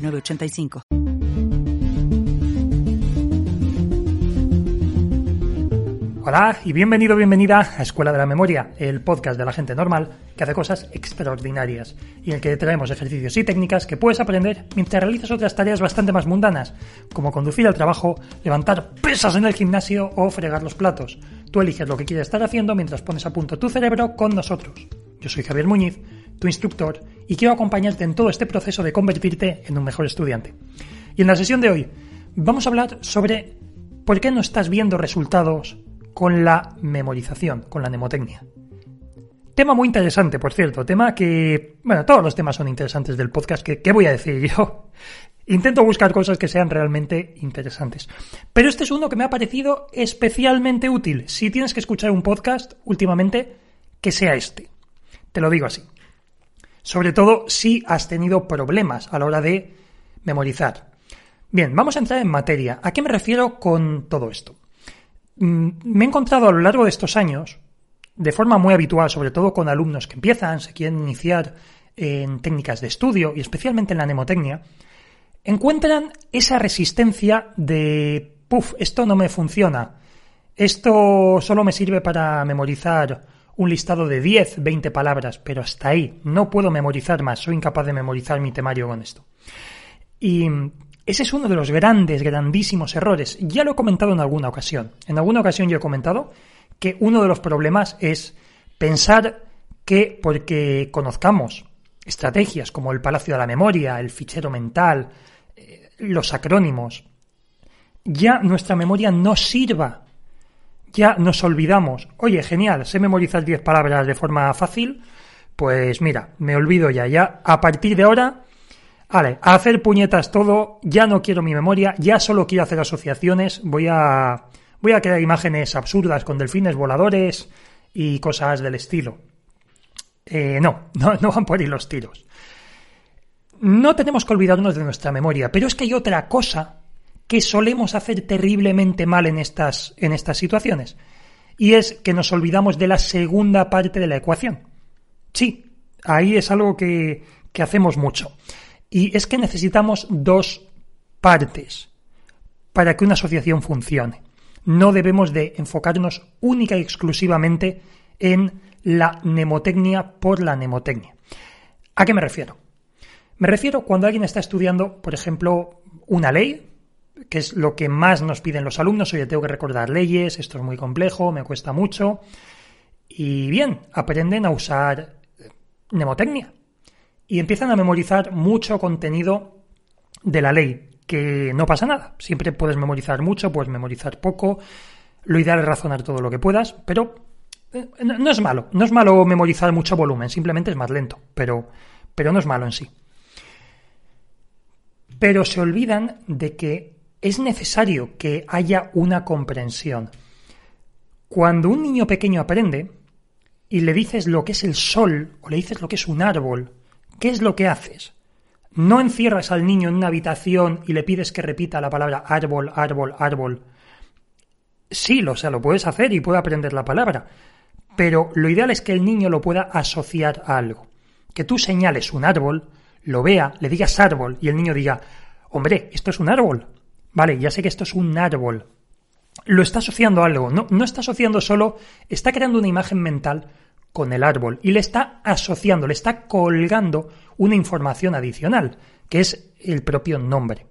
985. Hola y bienvenido, bienvenida a Escuela de la Memoria, el podcast de la gente normal que hace cosas extraordinarias y en el que traemos ejercicios y técnicas que puedes aprender mientras realizas otras tareas bastante más mundanas, como conducir al trabajo, levantar pesas en el gimnasio o fregar los platos. Tú eliges lo que quieres estar haciendo mientras pones a punto tu cerebro con nosotros. Yo soy Javier Muñiz tu instructor, y quiero acompañarte en todo este proceso de convertirte en un mejor estudiante. Y en la sesión de hoy vamos a hablar sobre por qué no estás viendo resultados con la memorización, con la mnemotecnia. Tema muy interesante, por cierto, tema que, bueno, todos los temas son interesantes del podcast, que, ¿qué voy a decir yo? Intento buscar cosas que sean realmente interesantes. Pero este es uno que me ha parecido especialmente útil. Si tienes que escuchar un podcast últimamente, que sea este. Te lo digo así. Sobre todo si has tenido problemas a la hora de memorizar. Bien, vamos a entrar en materia. ¿A qué me refiero con todo esto? Mm, me he encontrado a lo largo de estos años, de forma muy habitual, sobre todo con alumnos que empiezan, se quieren iniciar en técnicas de estudio y especialmente en la mnemotecnia, encuentran esa resistencia de, puff, esto no me funciona, esto solo me sirve para memorizar un listado de 10, 20 palabras, pero hasta ahí no puedo memorizar más, soy incapaz de memorizar mi temario con esto. Y ese es uno de los grandes, grandísimos errores. Ya lo he comentado en alguna ocasión. En alguna ocasión yo he comentado que uno de los problemas es pensar que porque conozcamos estrategias como el Palacio de la Memoria, el fichero mental, eh, los acrónimos, ya nuestra memoria no sirva ya nos olvidamos. Oye, genial, sé memorizar 10 palabras de forma fácil. Pues mira, me olvido ya. Ya a partir de ahora, vale, a hacer puñetas todo, ya no quiero mi memoria, ya solo quiero hacer asociaciones, voy a voy a crear imágenes absurdas con delfines voladores y cosas del estilo. Eh, no, no, no van por ahí los tiros. No tenemos que olvidarnos de nuestra memoria, pero es que hay otra cosa que solemos hacer terriblemente mal en estas, en estas situaciones. Y es que nos olvidamos de la segunda parte de la ecuación. Sí, ahí es algo que, que hacemos mucho. Y es que necesitamos dos partes para que una asociación funcione. No debemos de enfocarnos única y exclusivamente en la mnemotecnia por la mnemotecnia. ¿A qué me refiero? Me refiero cuando alguien está estudiando, por ejemplo, una ley, que es lo que más nos piden los alumnos. Oye, tengo que recordar leyes, esto es muy complejo, me cuesta mucho. Y bien, aprenden a usar mnemotecnia y empiezan a memorizar mucho contenido de la ley, que no pasa nada. Siempre puedes memorizar mucho, puedes memorizar poco. Lo ideal es razonar todo lo que puedas, pero eh, no es malo. No es malo memorizar mucho volumen, simplemente es más lento, pero, pero no es malo en sí. Pero se olvidan de que es necesario que haya una comprensión. Cuando un niño pequeño aprende y le dices lo que es el sol o le dices lo que es un árbol, ¿qué es lo que haces? No encierras al niño en una habitación y le pides que repita la palabra árbol, árbol, árbol. Sí, o sea, lo puedes hacer y puede aprender la palabra, pero lo ideal es que el niño lo pueda asociar a algo. Que tú señales un árbol, lo vea, le digas árbol y el niño diga, hombre, esto es un árbol. Vale, ya sé que esto es un árbol. Lo está asociando a algo. No, no está asociando solo, está creando una imagen mental con el árbol y le está asociando, le está colgando una información adicional, que es el propio nombre.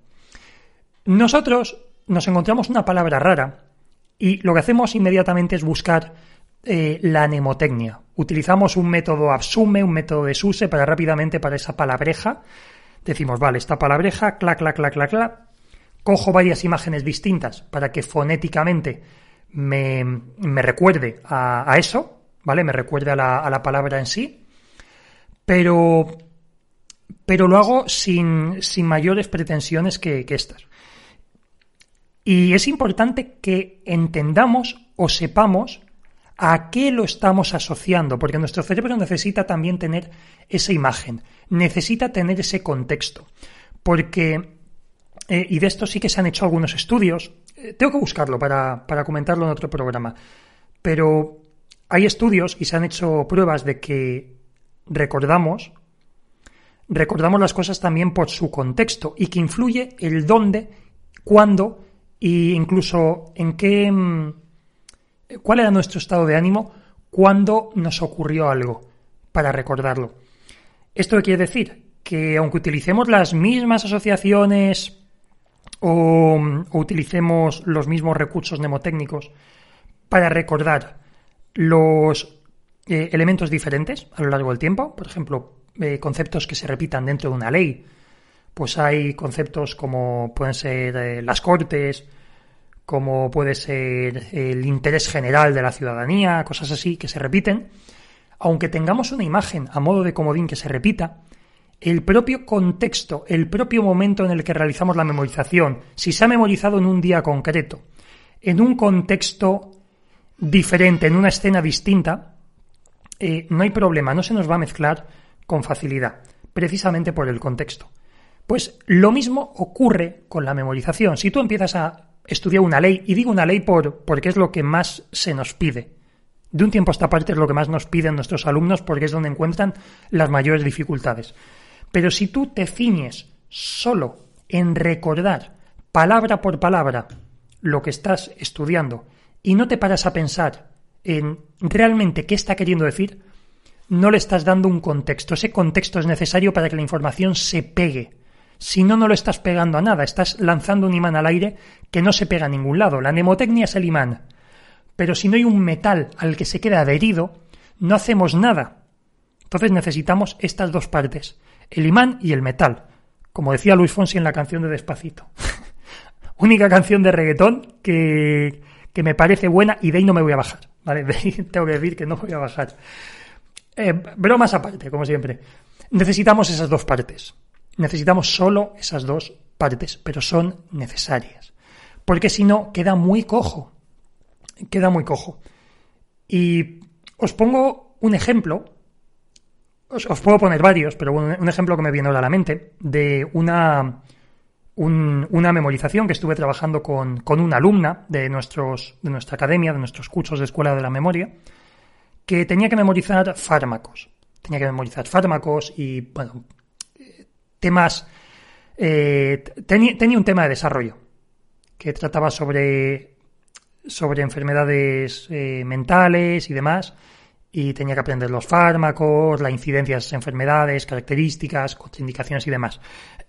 Nosotros nos encontramos una palabra rara y lo que hacemos inmediatamente es buscar eh, la mnemotecnia. Utilizamos un método absume, un método de suse para rápidamente para esa palabreja. Decimos, vale, esta palabreja, clac, clac, clac, clac, clac, cojo varias imágenes distintas para que fonéticamente me, recuerde a, eso, ¿vale? Me recuerde a la, palabra en sí. Pero, pero lo hago sin, sin mayores pretensiones que, que estas. Y es importante que entendamos o sepamos a qué lo estamos asociando, porque nuestro cerebro necesita también tener esa imagen, necesita tener ese contexto, porque, eh, y de esto sí que se han hecho algunos estudios, eh, tengo que buscarlo para, para comentarlo en otro programa, pero hay estudios y se han hecho pruebas de que recordamos recordamos las cosas también por su contexto y que influye el dónde, cuándo e incluso en qué mm, cuál era nuestro estado de ánimo cuando nos ocurrió algo para recordarlo. Esto quiere decir que aunque utilicemos las mismas asociaciones o, utilicemos los mismos recursos mnemotécnicos para recordar los eh, elementos diferentes a lo largo del tiempo, por ejemplo, eh, conceptos que se repitan dentro de una ley. Pues hay conceptos como pueden ser eh, las cortes, como puede ser el interés general de la ciudadanía, cosas así que se repiten. Aunque tengamos una imagen a modo de comodín que se repita, el propio contexto, el propio momento en el que realizamos la memorización, si se ha memorizado en un día concreto, en un contexto diferente, en una escena distinta, eh, no hay problema, no se nos va a mezclar con facilidad, precisamente por el contexto. Pues lo mismo ocurre con la memorización. Si tú empiezas a estudiar una ley, y digo una ley por, porque es lo que más se nos pide, de un tiempo a esta parte es lo que más nos piden nuestros alumnos porque es donde encuentran las mayores dificultades. Pero si tú te ciñes solo en recordar palabra por palabra lo que estás estudiando y no te paras a pensar en realmente qué está queriendo decir, no le estás dando un contexto. Ese contexto es necesario para que la información se pegue. Si no, no lo estás pegando a nada. Estás lanzando un imán al aire que no se pega a ningún lado. La mnemotecnia es el imán. Pero si no hay un metal al que se queda adherido, no hacemos nada. Entonces necesitamos estas dos partes, el imán y el metal. Como decía Luis Fonsi en la canción de Despacito. Única canción de reggaetón que, que me parece buena y de ahí no me voy a bajar. ¿vale? tengo que decir que no voy a bajar. Eh, bromas aparte, como siempre. Necesitamos esas dos partes. Necesitamos solo esas dos partes, pero son necesarias. Porque si no, queda muy cojo. Queda muy cojo. Y os pongo un ejemplo. Os, puedo poner varios, pero un ejemplo que me viene ahora a la mente de una, una memorización que estuve trabajando con, con una alumna de, nuestros, de nuestra academia, de nuestros cursos de escuela de la memoria que tenía que memorizar fármacos. Tenía que memorizar fármacos y, bueno, temas... Eh, tenía, un tema de desarrollo que trataba sobre, sobre enfermedades eh, mentales y demás, y tenía que aprender los fármacos, la incidencia de esas enfermedades, características, contraindicaciones y demás.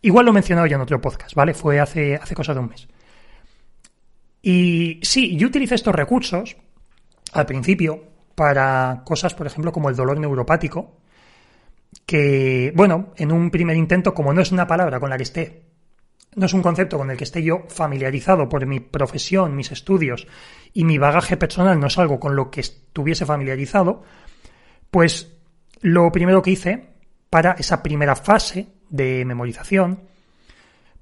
Igual lo he mencionado ya en otro podcast, ¿vale? Fue hace, hace cosa de un mes. Y sí, yo utilicé estos recursos al principio para cosas, por ejemplo, como el dolor neuropático, que, bueno, en un primer intento, como no es una palabra con la que esté, no es un concepto con el que esté yo familiarizado por mi profesión, mis estudios y mi bagaje personal, no es algo con lo que estuviese familiarizado, pues lo primero que hice para esa primera fase de memorización,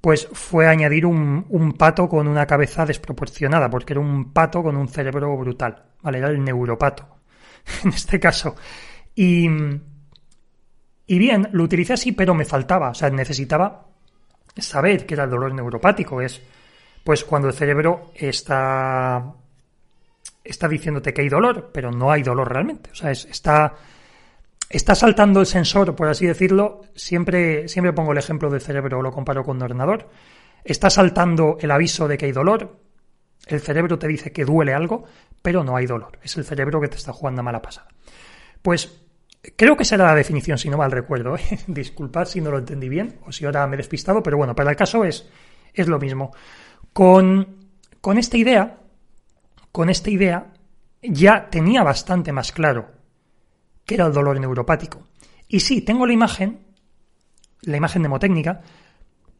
pues fue añadir un, pato con una cabeza desproporcionada, porque era un pato con un cerebro brutal, ¿vale? Era el neuropato. en este caso. Y, y bien, lo utilicé así, pero me faltaba, o sea, necesitaba saber que era el dolor neuropático. Es, pues, cuando el cerebro está, está diciéndote que hay dolor, pero no hay dolor realmente. O sea, está, está saltando el sensor, por así decirlo. Siempre, siempre pongo el ejemplo del cerebro, lo comparo con un ordenador. Está saltando el aviso de que hay dolor. El cerebro te dice que duele algo, pero no hay dolor. Es el cerebro que te está jugando a mala pasada. Pues creo que será la definición, si no mal recuerdo. ¿eh? Disculpad si no lo entendí bien o si ahora me he despistado, pero bueno, para el caso es, es lo mismo. Con, con esta idea, con esta idea, ya tenía bastante más claro que era el dolor neuropático. Y sí, tengo la imagen, la imagen mnemotécnica,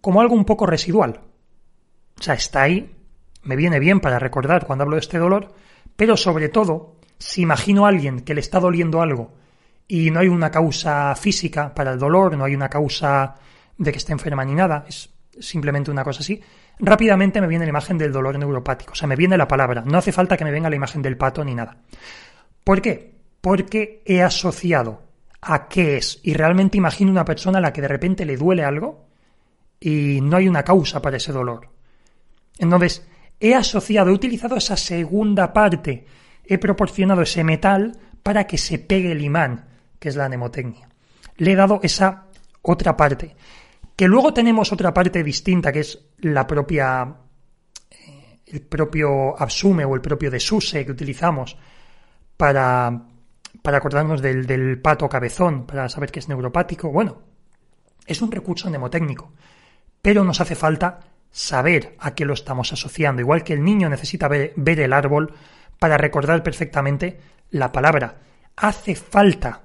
como algo un poco residual. O sea, está ahí, me viene bien para recordar cuando hablo de este dolor, pero sobre todo, si imagino a alguien que le está doliendo algo y no hay una causa física para el dolor, no hay una causa de que esté enferma ni nada, es simplemente una cosa así, rápidamente me viene la imagen del dolor neuropático, o sea, me viene la palabra, no hace falta que me venga la imagen del pato ni nada. ¿Por qué? Porque he asociado a qué es y realmente imagino una persona a la que de repente le duele algo y no hay una causa para ese dolor. Entonces, he asociado, he utilizado esa segunda parte, he proporcionado ese metal para que se pegue el imán, que es la mnemotecnia. Le he dado esa otra parte. Que luego tenemos otra parte distinta, que es la propia, eh, el propio absume o el propio desuse que utilizamos para, para acordarnos del, pato cabezón, para saber que es neuropático. Bueno, es un recurso mnemotécnico, pero nos hace falta saber a qué lo estamos asociando, igual que el niño necesita ver, el árbol para recordar perfectamente la palabra. Hace falta,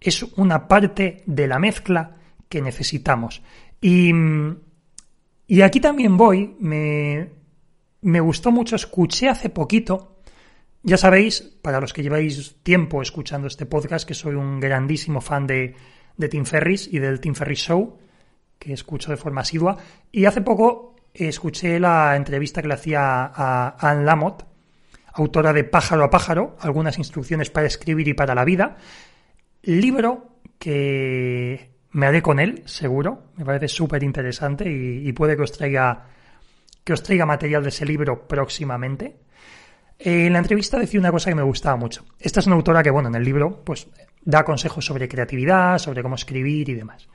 es una parte de la mezcla que necesitamos. Y, y aquí también voy, me, me gustó mucho, escuché hace poquito, ya sabéis, para los que lleváis tiempo escuchando este podcast, que soy un grandísimo fan de, de Tim Ferris y del Tim Ferris Show, que escucho de forma asidua, y hace poco escuché la entrevista que le hacía a Anne Lamott, autora de Pájaro a Pájaro, algunas instrucciones para escribir y para la vida, libro que me haré con él, seguro. Me parece súper interesante y, puede que os traiga que os traiga material de ese libro próximamente. Eh, en la entrevista decía una cosa que me gustaba mucho. Esta es una autora que, bueno, en el libro, pues da consejos sobre creatividad, sobre cómo escribir y demás.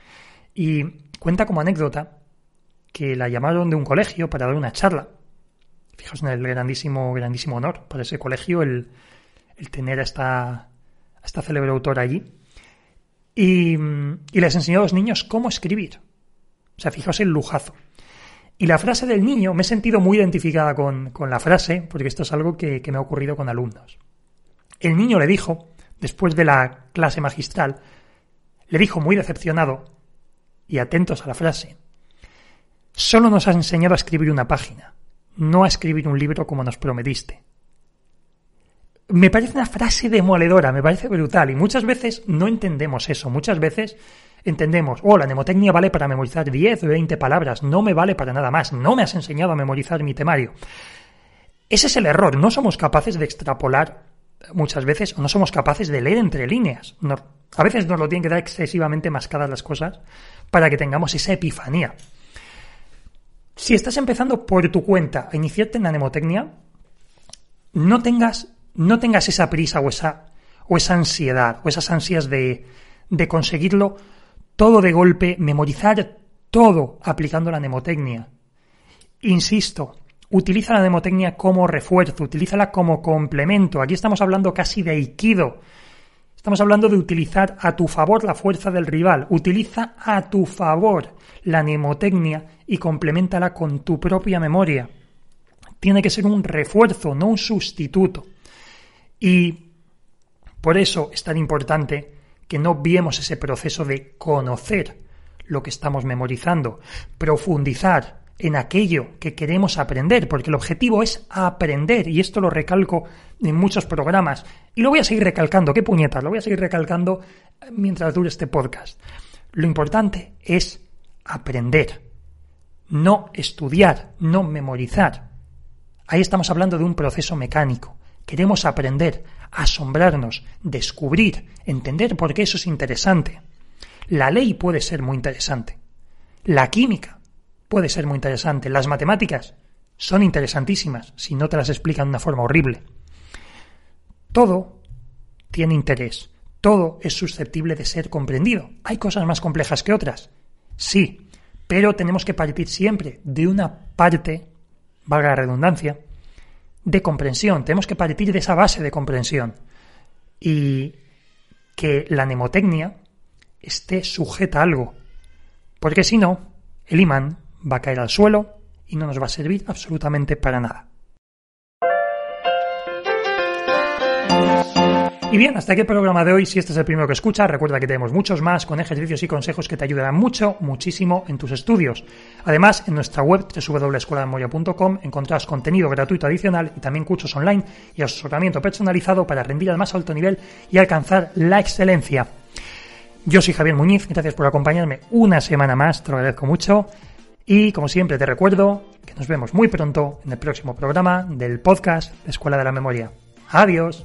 Y cuenta como anécdota que la llamaron de un colegio para dar una charla. Fijaos en el grandísimo, grandísimo honor para ese colegio el, tener a esta, a esta célebre autora allí y, les enseñó a los niños cómo escribir. O sea, fijaos el lujazo. Y la frase del niño, me he sentido muy identificada con, la frase, porque esto es algo que, que me ha ocurrido con alumnos. El niño le dijo, después de la clase magistral, le dijo muy decepcionado, y atentos a la frase, solo nos has enseñado a escribir una página, no a escribir un libro como nos prometiste me parece una frase demoledora, me parece brutal. Y muchas veces no entendemos eso. Muchas veces entendemos, oh, la mnemotecnia vale para memorizar 10 o 20 palabras, no me vale para nada más, no me has enseñado a memorizar mi temario. Ese es el error, no somos capaces de extrapolar muchas veces, o no somos capaces de leer entre líneas. a veces nos lo tienen que dar excesivamente mascadas las cosas para que tengamos esa epifanía. Si estás empezando por tu cuenta a iniciarte en la mnemotecnia, no tengas no tengas esa prisa o esa, o esa ansiedad o esas ansias de, de conseguirlo todo de golpe, memorizar todo aplicando la mnemotecnia. Insisto, utiliza la mnemotecnia como refuerzo, utilízala como complemento. Aquí estamos hablando casi de aikido. Estamos hablando de utilizar a tu favor la fuerza del rival. Utiliza a tu favor la mnemotecnia y complementala con tu propia memoria. Tiene que ser un refuerzo, no un sustituto. Y por eso es tan importante que no viemos ese proceso de conocer lo que estamos memorizando, profundizar en aquello que queremos aprender, porque el objetivo es aprender, y esto lo recalco en muchos programas, y lo voy a seguir recalcando, qué puñetas, lo voy a seguir recalcando mientras dure este podcast. Lo importante es aprender, no estudiar, no memorizar. Ahí estamos hablando de un proceso mecánico. Queremos aprender, asombrarnos, descubrir, entender por qué eso es interesante. La ley puede ser muy interesante. La química puede ser muy interesante. Las matemáticas son interesantísimas si no te las explican de una forma horrible. Todo tiene interés. Todo es susceptible de ser comprendido. ¿Hay cosas más complejas que otras? Sí, pero tenemos que partir siempre de una parte, valga la redundancia, de comprensión, tenemos que partir de esa base de comprensión. Y que la mnemotecnia esté sujeta a algo, porque si no, el imán va a caer al suelo y no nos va a servir absolutamente para nada. Y bien, hasta aquí el programa de hoy. Si este es el primero que escuchas, recuerda que tenemos muchos más con ejercicios y consejos que te ayudarán mucho, muchísimo en tus estudios. Además, en nuestra web www.escueladememoria.com encontrarás contenido gratuito adicional y también cursos online y asesoramiento personalizado para rendir al más alto nivel y alcanzar la excelencia. Yo soy Javier Muñiz, gracias por acompañarme una semana más, te lo agradezco mucho. Y como siempre te recuerdo que nos vemos muy pronto en el próximo programa del podcast Escuela de la Memoria. Adiós.